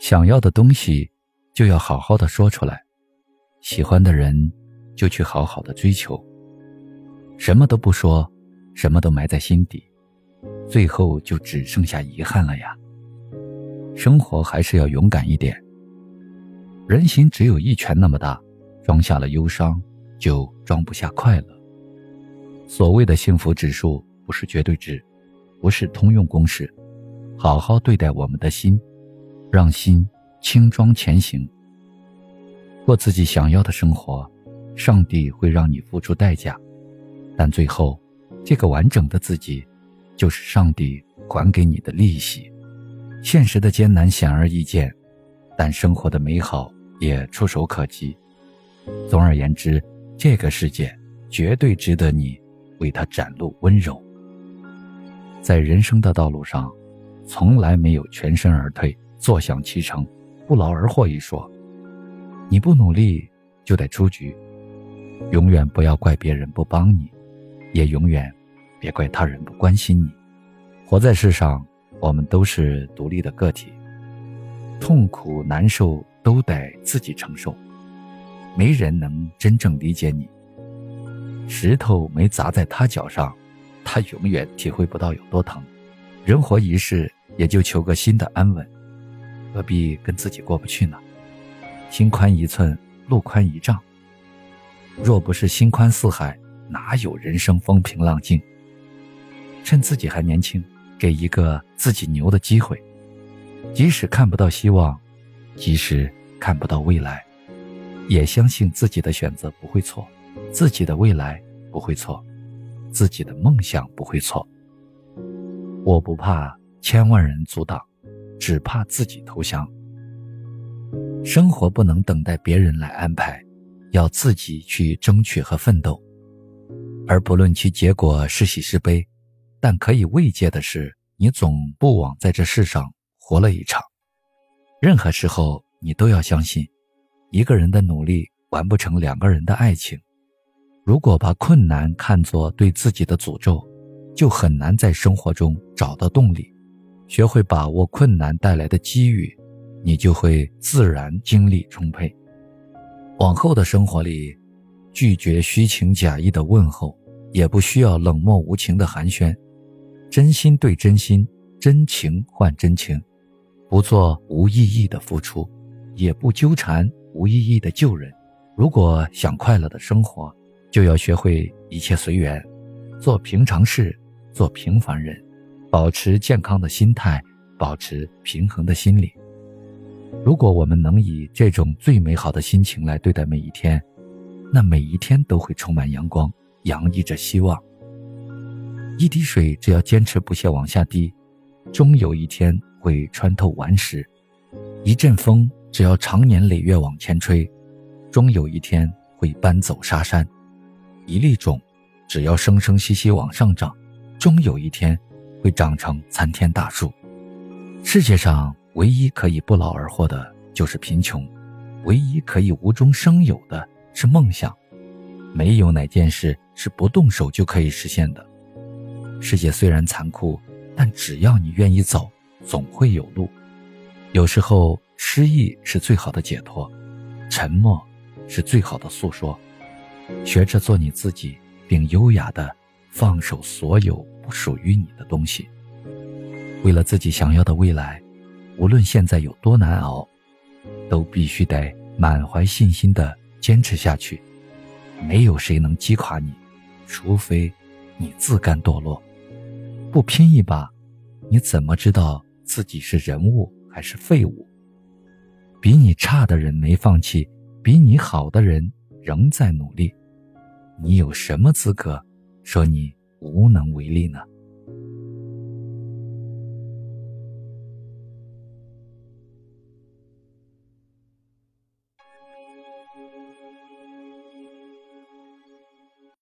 想要的东西，就要好好的说出来；喜欢的人，就去好好的追求。什么都不说，什么都埋在心底，最后就只剩下遗憾了呀。生活还是要勇敢一点。人心只有一拳那么大，装下了忧伤，就装不下快乐。所谓的幸福指数不是绝对值，不是通用公式。好好对待我们的心。让心轻装前行，过自己想要的生活。上帝会让你付出代价，但最后，这个完整的自己，就是上帝还给你的利息。现实的艰难显而易见，但生活的美好也触手可及。总而言之，这个世界绝对值得你为它展露温柔。在人生的道路上，从来没有全身而退。坐享其成，不劳而获一说。你不努力就得出局，永远不要怪别人不帮你，也永远别怪他人不关心你。活在世上，我们都是独立的个体，痛苦难受都得自己承受，没人能真正理解你。石头没砸在他脚上，他永远体会不到有多疼。人活一世，也就求个心的安稳。何必跟自己过不去呢？心宽一寸，路宽一丈。若不是心宽似海，哪有人生风平浪静？趁自己还年轻，给一个自己牛的机会。即使看不到希望，即使看不到未来，也相信自己的选择不会错，自己的未来不会错，自己的梦想不会错。我不怕千万人阻挡。只怕自己投降。生活不能等待别人来安排，要自己去争取和奋斗。而不论其结果是喜是悲，但可以慰藉的是，你总不枉在这世上活了一场。任何时候，你都要相信，一个人的努力完不成两个人的爱情。如果把困难看作对自己的诅咒，就很难在生活中找到动力。学会把握困难带来的机遇，你就会自然精力充沛。往后的生活里，拒绝虚情假意的问候，也不需要冷漠无情的寒暄，真心对真心，真情换真情，不做无意义的付出，也不纠缠无意义的旧人。如果想快乐的生活，就要学会一切随缘，做平常事，做平凡人。保持健康的心态，保持平衡的心理。如果我们能以这种最美好的心情来对待每一天，那每一天都会充满阳光，洋溢着希望。一滴水只要坚持不懈往下滴，终有一天会穿透顽石；一阵风只要长年累月往前吹，终有一天会搬走沙山；一粒种只要生生息息往上长，终有一天。会长成参天大树。世界上唯一可以不劳而获的就是贫穷，唯一可以无中生有的是梦想。没有哪件事是不动手就可以实现的。世界虽然残酷，但只要你愿意走，总会有路。有时候失意是最好的解脱，沉默是最好的诉说。学着做你自己，并优雅的放手所有。属于你的东西。为了自己想要的未来，无论现在有多难熬，都必须得满怀信心的坚持下去。没有谁能击垮你，除非你自甘堕落。不拼一把，你怎么知道自己是人物还是废物？比你差的人没放弃，比你好的人仍在努力。你有什么资格说你？无能为力呢。